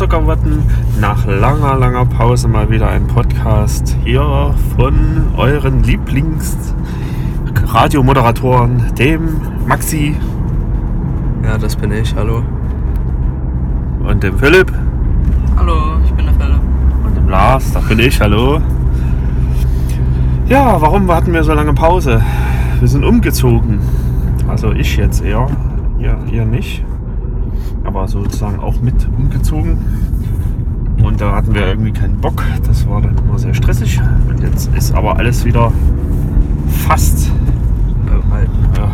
Zuckerwatten, nach langer, langer Pause mal wieder ein Podcast hier von euren Lieblings-Radiomoderatoren, dem Maxi Ja, das bin ich, hallo. und dem Philipp Hallo, ich bin der Philipp. und dem Lars, das bin ich, hallo. Ja, warum hatten wir so lange Pause? Wir sind umgezogen. Also ich jetzt eher, ihr, ihr nicht. Aber sozusagen auch mit umgezogen. Und da hatten wir irgendwie keinen Bock. Das war dann immer sehr stressig. Und jetzt ist aber alles wieder fast. Ja,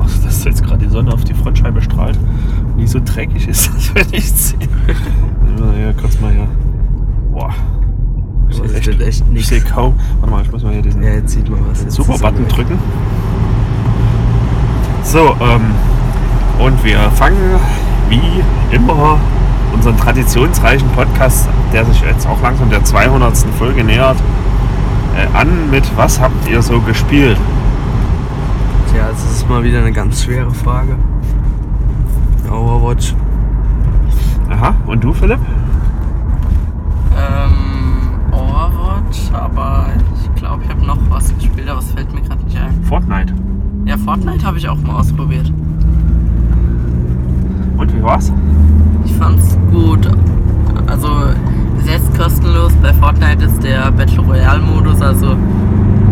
ach, dass jetzt gerade die Sonne auf die Frontscheibe strahlt und die so dreckig ist, das will ich sehen. Ja, kurz mal hier. Boah. Ist Das echt, echt ich sehe kaum. Warte mal, ich muss mal hier diesen Ja, jetzt sieht man was. Super-Button drücken. So, ähm, und wir fangen wie immer unseren traditionsreichen Podcast, der sich jetzt auch langsam der 200. Folge nähert, äh, an mit Was habt ihr so gespielt? Tja, es ist mal wieder eine ganz schwere Frage. Overwatch. Aha, und du, Philipp? Ähm, Overwatch, aber ich glaube, ich habe noch was gespielt, aber es fällt mir gerade nicht ein. Fortnite. Ja, Fortnite habe ich auch mal ausprobiert. Und wie war's? Ich fand's gut. Also, jetzt kostenlos. Bei Fortnite ist der Battle Royale Modus, also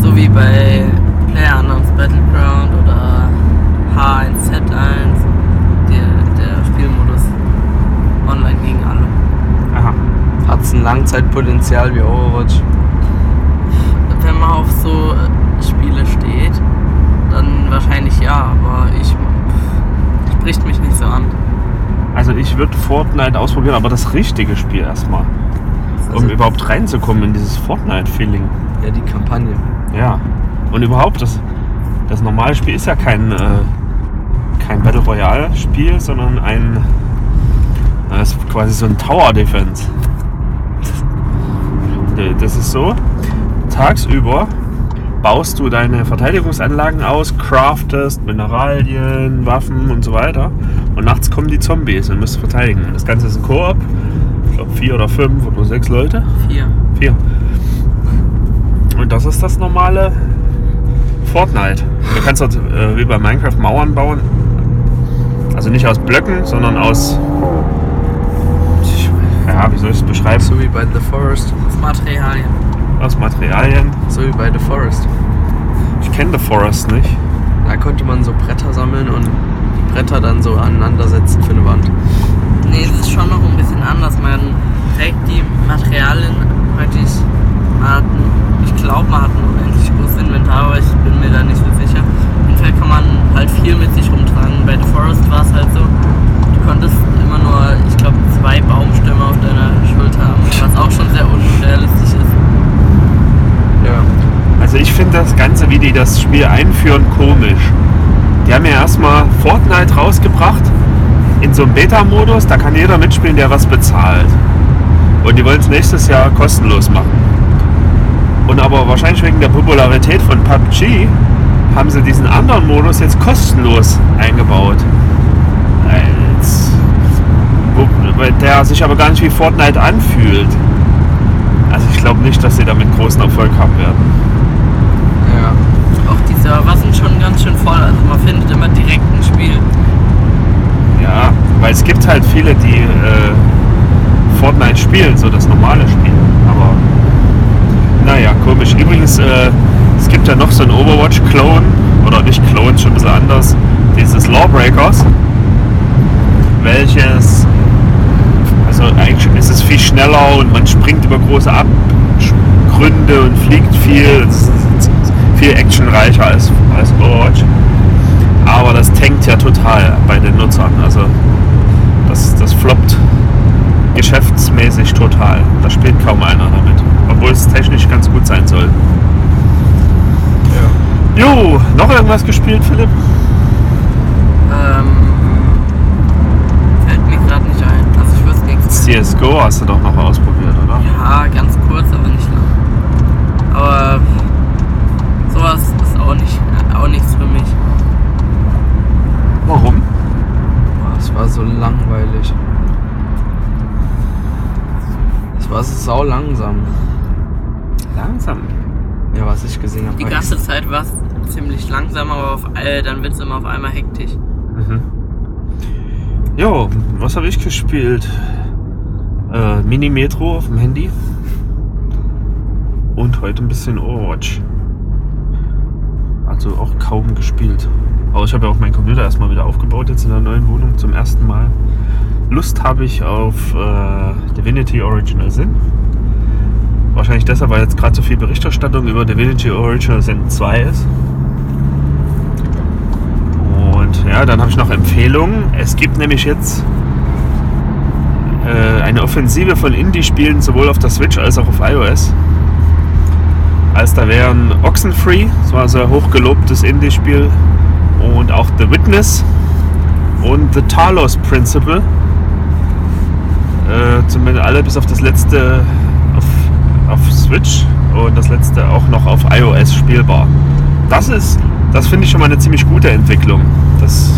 so wie bei PlayerUnknown's Battleground oder H1Z1, der, der Spielmodus online gegen alle. Aha. Hat es ein Langzeitpotenzial wie Overwatch? Wenn man auf so Spiele steht, dann wahrscheinlich ja, aber ich spricht mich nicht so an. Also ich würde Fortnite ausprobieren, aber das richtige Spiel erstmal. Um Also- überhaupt reinzukommen in dieses Fortnite-Feeling. Ja, die Kampagne. Ja. Und überhaupt, das, das normale Spiel ist ja kein, äh, kein Battle Royale-Spiel, sondern ein. Das ist quasi so ein Tower Defense. Äh, Das ist so: tagsüber baust du deine Verteidigungsanlagen aus, craftest Mineralien, Waffen und so weiter. Und nachts kommen die Zombies und musst verteidigen. Das Ganze ist ein Koop. Ich glaube vier oder fünf oder sechs Leute. Vier. Vier. Und das ist das normale Fortnite. Du kannst dort äh, wie bei Minecraft Mauern bauen. Also nicht aus Blöcken, sondern aus. Ja, wie soll ich es beschreiben? So wie bei The Forest. Das Materialien. Aus Materialien. So wie bei The Forest. Ich kenne The Forest nicht. Da konnte man so Bretter sammeln und Bretter dann so aneinandersetzen für eine Wand. Nee, es ist schon noch ein bisschen anders. Man trägt die Materialien praktisch. Ein, ich glaube, man hat ein unendlich großes Inventar, aber ich bin mir da nicht so sicher. Auf jeden Fall kann man halt viel mit sich rumtragen. Bei The Forest war es halt so, du konntest immer nur, ich glaube, zwei Baumstämme auf deiner Schulter haben, was auch schon sehr unrealistisch ist. Ja. Also ich finde das Ganze, wie die das Spiel einführen, komisch. Die haben ja erstmal Fortnite rausgebracht in so einem Beta-Modus. Da kann jeder mitspielen, der was bezahlt. Und die wollen es nächstes Jahr kostenlos machen. Und aber wahrscheinlich wegen der Popularität von PUBG haben sie diesen anderen Modus jetzt kostenlos eingebaut. Als, der sich aber gar nicht wie Fortnite anfühlt. Also ich glaube nicht, dass sie damit großen Erfolg haben werden. Die Server sind schon ganz schön voll, also man findet immer direkt ein Spiel. Ja, weil es gibt halt viele, die äh, Fortnite spielen, so das normale Spiel. Aber naja, komisch. Übrigens, äh, es gibt ja noch so einen Overwatch-Clone, oder nicht Clone, schon ein bisschen anders, dieses Lawbreakers, welches, also eigentlich ist es viel schneller und man springt über große Abgründe und fliegt viel. Es viel actionreicher als, als Overwatch. Aber das tankt ja total bei den Nutzern. Also das, das floppt geschäftsmäßig total. Da spielt kaum einer damit. Obwohl es technisch ganz gut sein soll. Ja. Jo, noch irgendwas gespielt, Philipp? Ähm, fällt mir gerade nicht ein. Also ich wüsste nichts. CSGO hast du doch noch ausprobiert, oder? Ja, ganz kurz, aber nicht lang. Aber sowas ist auch nicht, auch nichts für mich. Warum? Boah, Es war so langweilig. war es sau langsam. Langsam. Ja, was ich gesehen habe. Die ganze Zeit war es ziemlich langsam, aber auf, äh, dann wird es immer auf einmal hektisch. Mhm. Jo, was habe ich gespielt? Äh, Mini Metro auf dem Handy. Und heute ein bisschen Overwatch. Also auch kaum gespielt. Aber ich habe ja auch meinen Computer erstmal wieder aufgebaut, jetzt in der neuen Wohnung zum ersten Mal. Lust habe ich auf äh, Divinity Original Sin. Wahrscheinlich deshalb, weil jetzt gerade so viel Berichterstattung über Divinity Original Sin 2 ist. Und ja, dann habe ich noch Empfehlungen. Es gibt nämlich jetzt äh, eine Offensive von Indie-Spielen sowohl auf der Switch als auch auf iOS. Als da wären Oxenfree, das war ein sehr hochgelobtes Indie-Spiel, und auch The Witness und The Talos Principle. Äh, zumindest alle bis auf das letzte auf, auf Switch und das letzte auch noch auf iOS spielbar. Das ist, das finde ich schon mal eine ziemlich gute Entwicklung, dass,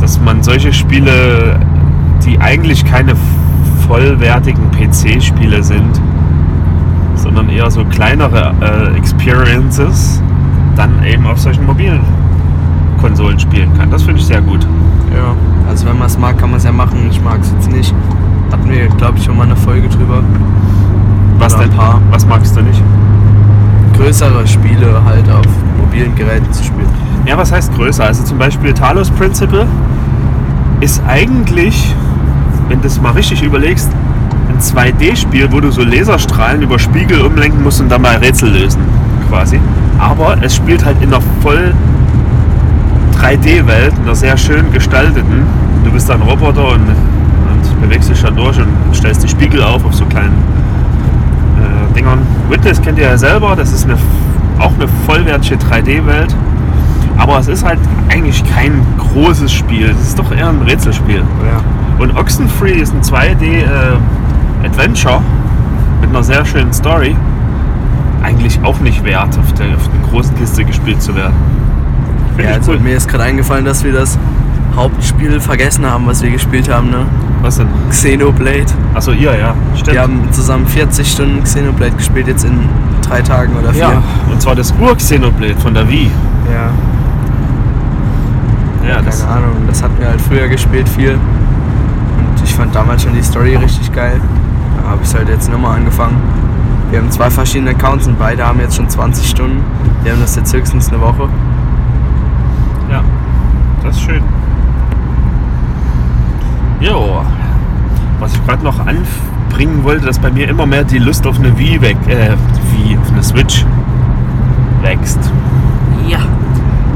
dass man solche Spiele, die eigentlich keine vollwertigen PC-Spiele sind, sondern eher so kleinere äh, Experiences, dann eben auf solchen mobilen Konsolen spielen kann. Das finde ich sehr gut. Ja, also wenn man es mag, kann man es ja machen. Ich mag es jetzt nicht. Hatten wir, glaube ich, schon mal eine Folge drüber. Was Oder denn? ein paar. Was magst du nicht? Größere Spiele halt auf mobilen Geräten zu spielen. Ja, was heißt größer? Also zum Beispiel Talos Principle ist eigentlich, wenn du es mal richtig überlegst, ein 2D-Spiel, wo du so Laserstrahlen über Spiegel umlenken musst und dann mal Rätsel lösen, quasi. Aber es spielt halt in einer voll 3D-Welt, in einer sehr schön gestalteten. Du bist ein Roboter und, und bewegst dich da durch und stellst die Spiegel auf auf so kleinen Dingern. Witness kennt ihr ja selber, das ist eine, auch eine vollwertige 3D-Welt. Aber es ist halt eigentlich kein großes Spiel. Es ist doch eher ein Rätselspiel. Ja. Und Oxenfree ist ein 2D-Adventure mit einer sehr schönen Story. Eigentlich auch nicht wert, auf der, auf der großen Kiste gespielt zu werden. Find Ja, also cool. mir ist gerade eingefallen, dass wir das Hauptspiel vergessen haben, was wir gespielt haben, ne? Was denn? Xenoblade. Achso, ihr, ja. Stimmt. Wir haben zusammen 40 Stunden Xenoblade gespielt, jetzt in drei Tagen oder vier. ja. Und zwar das Ur-Xenoblade von der Wii. ja. Ja, das, Keine Ahnung, das hatten wir halt früher gespielt viel. Und ich fand damals schon die Story richtig geil. Da habe ich es halt jetzt nochmal angefangen. Wir haben zwei verschiedene Accounts und beide haben jetzt schon 20 Stunden. Wir haben das jetzt höchstens eine Woche. ja, das ist schön. Jo, was ich gerade noch anbringen wollte, dass bei mir immer mehr die Lust auf eine Wii weg, äh, Wii, auf eine Switch wächst. Ja.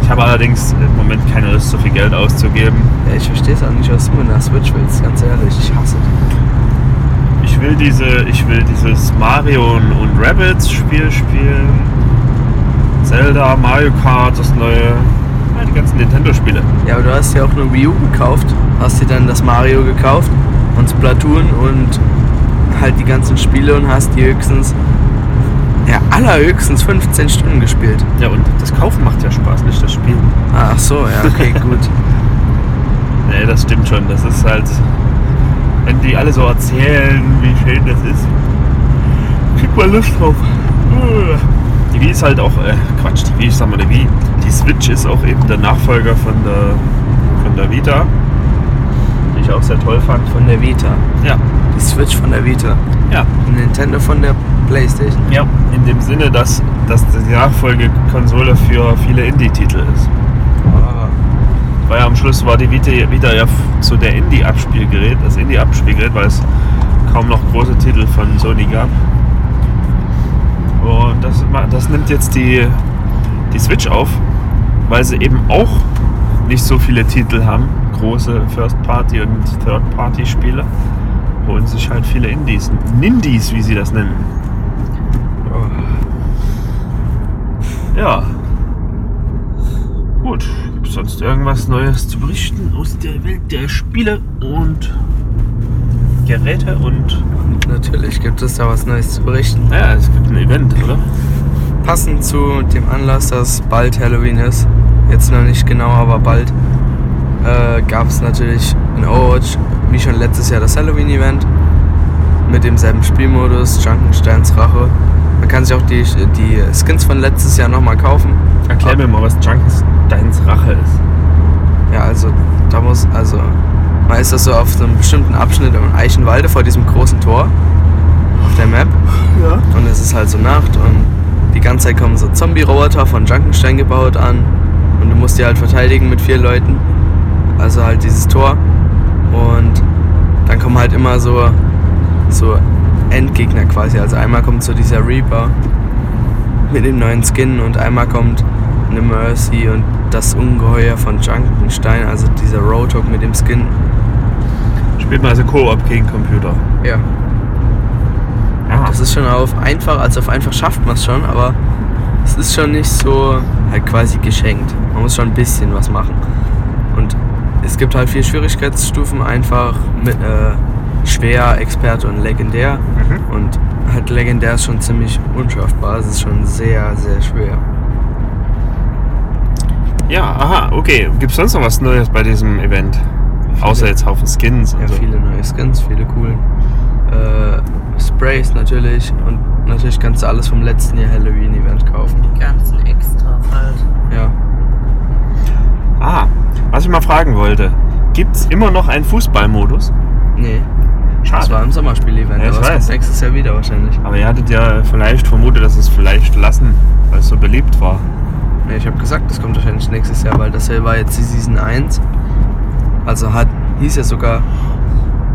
Ich habe allerdings im Moment keine Lust, so viel Geld auszugeben. Ja, ich verstehe es auch nicht, was du mit einer Switch willst, ganz ehrlich. Ich hasse die. Ich will diese, ich will dieses Mario und, und Rabbids Spiel spielen. Zelda, Mario Kart, das neue, die ganzen Nintendo-Spiele. Ja, aber du hast ja auch eine Wii U gekauft, hast dir dann das Mario gekauft und Splatoon und halt die ganzen Spiele und hast die höchstens, ja, allerhöchstens 15 Stunden gespielt. Ja, und das Kaufen macht ja Spaß, nicht das Spielen. Ach so, ja, okay, gut. Nee, das stimmt schon. Das ist halt, wenn die alle so erzählen, wie schön das ist, kriegt man Lust drauf. Die Wii ist halt auch, äh, Quatsch, die Wii, ich sag mal, die Wii. Die Switch ist auch eben der Nachfolger von der, von der Vita, die ich auch sehr toll fand. Von der Vita. Ja, Die Switch von der Vita. ja, Nintendo von der Playstation. ja. In dem Sinne, dass, dass die Nachfolgekonsole für viele Indie-Titel ist. Ah, Weil am Schluss war die Vita, Vita ja so der Indie-Abspielgerät, das Indie-Abspielgerät, weil es kaum noch große Titel von Sony gab. Und das, das nimmt jetzt die, die Switch auf, weil sie eben auch nicht so viele Titel haben, große First-Party- und Third-Party-Spiele. Holen sich halt viele Indies, Nindies, wie sie das nennen. Ja. Gut, gibt es sonst irgendwas Neues zu berichten aus der Welt der Spiele und Geräte und. Natürlich gibt es da was Neues zu berichten. Naja, es gibt ein Event, oder? Passend zu dem Anlass, dass bald Halloween ist, jetzt noch nicht genau, aber bald, äh, gab es natürlich in Overwatch, wie schon letztes Jahr, das Halloween-Event mit demselben Spielmodus, Junkensteins Rache. Man kann sich auch die, die Skins von letztes Jahr nochmal kaufen. Erklär mir mal, was Junkensteins Rache ist. Ja, also da muss, also man ist das so auf so einem bestimmten Abschnitt im Eichenwalde vor diesem großen Tor auf der Map. Ja. Und es ist halt so Nacht und die ganze Zeit kommen so Zombie-Roboter von Junkenstein gebaut an. Und du musst die halt verteidigen mit vier Leuten. Also halt dieses Tor. Und dann kommen halt immer so, so Endgegner quasi. Also einmal kommt so dieser Reaper mit dem neuen Skin und einmal kommt eine Mercy und das Ungeheuer von Junkenstein, also dieser Roadhog mit dem Skin. Spielt man also Koop gegen Computer. Ja. Ah. Das ist schon auf einfach, also auf einfach schafft man es schon, aber es ist schon nicht so halt quasi geschenkt. Man muss schon ein bisschen was machen. Und es gibt halt vier Schwierigkeitsstufen, einfach mit äh, schwer, Experte und legendär. Mhm. Und halt legendär ist schon ziemlich unschaffbar. Es ist schon sehr, sehr schwer. Ja, aha, okay. Gibt es sonst noch was Neues bei diesem Event? Außer jetzt Haufen Skins und Ja, so. viele neue Skins, viele coolen. Äh, Sprays natürlich und natürlich kannst du alles vom letzten Jahr Halloween-Event kaufen. Die ganzen Extras halt. Ja. Ah, was ich mal fragen wollte. Gibt es immer noch einen Fußballmodus? Nee, das war Schade. im Sommerspiel-Event, Ja, ich aber es weiß. nächstes Jahr wieder wahrscheinlich. Aber ihr hattet ja vielleicht vermutet, dass es vielleicht lassen, weil es so beliebt war. Nee, ich habe gesagt, das kommt wahrscheinlich nächstes Jahr, weil das hier war jetzt die Season 1. Also hat, hieß ja sogar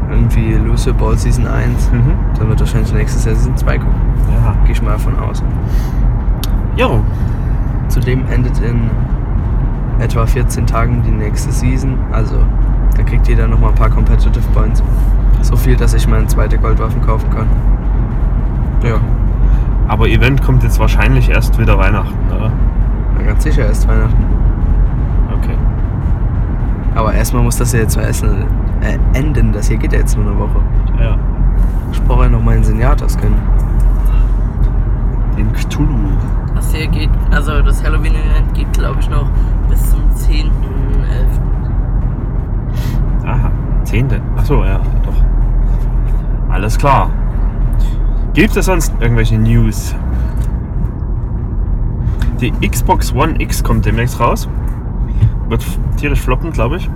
irgendwie Lucio Ball Season 1. Mhm. Dann wird wahrscheinlich nächstes Jahr Season 2 kommen. Ja. Gehe ich mal davon aus. Jo. Zudem endet in etwa 14 Tagen die nächste Season. Also da kriegt jeder nochmal ein paar Competitive Points. So viel, dass ich meine zweite Goldwaffen kaufen kann. Ja, Aber Event kommt jetzt wahrscheinlich erst wieder Weihnachten, oder? na, ganz sicher erst Weihnachten. Okay. Aber erstmal muss das ja jetzt erst äh, enden. Das hier geht ja jetzt nur eine Woche. Ja. Ich brauche ja noch meinen Senjata-Skin. Den Cthulhu. Das hier geht, also das Halloween-Event geht glaube ich noch bis zum 10.11. Aha. Zehnte. Achso, ja, doch. Alles klar. Gibt es sonst irgendwelche News? Die Xbox One X kommt demnächst raus. Wird tierisch floppen, glaube ich.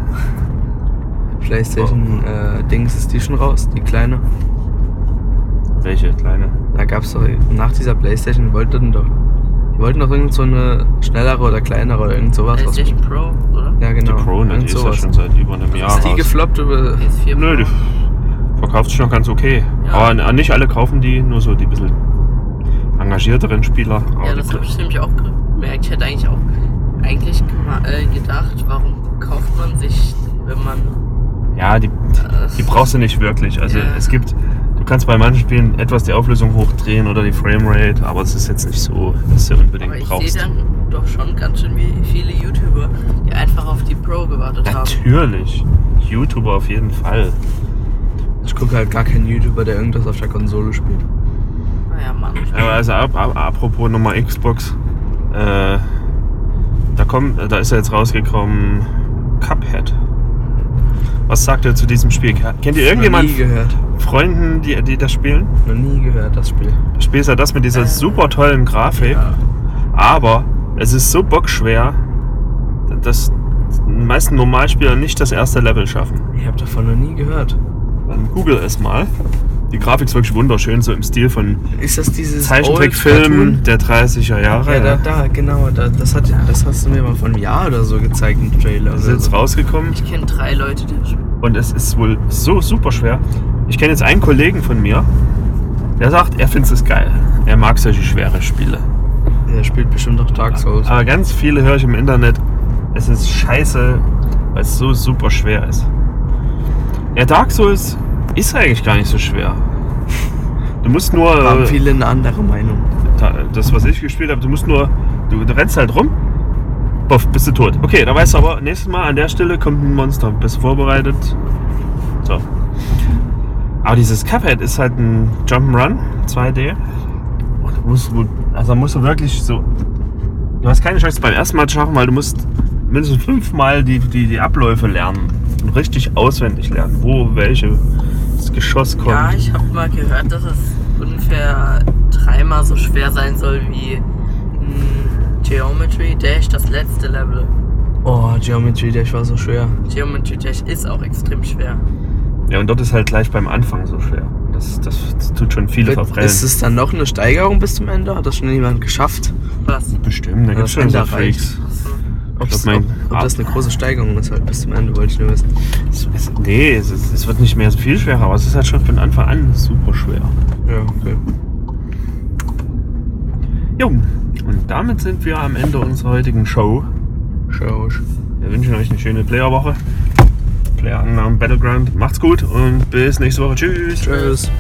PlayStation äh, Dings ist die schon raus, die kleine. Welche kleine? Da gab es doch nach dieser PlayStation, wollten doch. Die wollten doch irgend so eine schnellere oder kleinere oder irgend sowas PlayStation Pro, oder? Ja, genau. Die Pro, ne? Die ist ja sowas. schon seit über einem Jahr Ist die raus. gefloppt über. PS4 Nö, die verkauft sich noch ganz okay. Ja. Aber nicht alle kaufen die, nur so die bisschen engagierteren Spieler. Aber Ja, das habe ich nämlich auch gemerkt. Ich hätte eigentlich auch eigentlich äh, gedacht, warum kauft man sich, wenn man. Ja, die, Äh, die brauchst du nicht wirklich. Also Ja. es gibt, du kannst bei manchen Spielen etwas die Auflösung hochdrehen oder die Framerate, aber es ist jetzt nicht so, dass du unbedingt aber ich brauchst. sehe dann doch schon ganz schön wie viele YouTuber, die einfach auf die Pro gewartet haben. Natürlich. YouTuber auf jeden Fall. Ich gucke halt gar keinen YouTuber, der irgendwas auf der Konsole spielt. Naja, Mann. Aber also ap ap apropos nochmal Xbox, äh, da kommt, da ist ja jetzt rausgekommen Cuphead. Was sagt ihr zu diesem Spiel? Kennt ihr irgendjemand Noch nie gehört. Freunden, die, die das spielen? Noch nie gehört, das Spiel. Das Spiel ist ja das mit dieser Äh, super tollen Grafik, Ja. aber es ist so bockschwer, dass die meisten Normalspieler nicht das erste Level schaffen. Ich habe davon noch nie gehört. Dann google es mal. Die Grafik ist wirklich wunderschön, so im Stil von Ist das dieses Zeichentrickfilm der 30er Old Jahre. Ja, da, da, genau. Da, das, hat, das hast du mir mal vor einem Jahr oder so gezeigt im Trailer. Das ist jetzt so. rausgekommen Ich kenne drei Leute, die das spielen. und es ist wohl so super schwer. Ich kenne jetzt einen Kollegen von mir, der sagt, er findet es geil. Er mag solche schwere Spiele. Der spielt bestimmt auch Dark Souls. Aber ganz viele höre ich im Internet, es ist scheiße, weil es so super schwer ist. Ja, Dark Souls ist eigentlich gar nicht so schwer. Du musst nur. haben äh, viele eine andere Meinung. da- das, was ich gespielt habe, du musst nur. Du, du rennst halt rum. Puff, bist du tot. Okay, da weißt du aber, nächstes Mal an der Stelle kommt ein Monster. Bist du vorbereitet? So. Aber dieses Cuphead ist halt ein Jump'n'Run, 2D. Und du musst, also musst du wirklich so. Du hast keine Chance beim ersten Mal zu schaffen, weil du musst mindestens fünfmal die, die, die Abläufe lernen. Und richtig auswendig lernen, wo welche ins Geschoss kommt. Ja, ich habe mal gehört, dass es ungefähr dreimal so schwer sein soll wie Geometry Dash, das letzte Level. Oh, Geometry Dash war so schwer. Geometry Dash ist auch extrem schwer. Ja, und dort ist halt gleich beim Anfang so schwer. Das, das, das tut schon viele verbrennen. Ist es dann noch eine Steigerung bis zum Ende? Hat das schon jemand geschafft? Was? Bestimmt, da gibt es schon so Freaks. Ob, es- mein- ob, ob das eine große Steigerung ist halt bis zum Ende, wollte ich nur wissen. Es, es, nee, es, es wird nicht mehr so viel schwerer, aber es ist halt schon von Anfang an super schwer. Ja, okay. Jo, und damit sind wir am Ende unserer heutigen Show. Schau. Wir wünschen euch eine schöne Playerwoche. Player Battleground. Macht's gut und bis nächste Woche. Tschüss. Tschüss.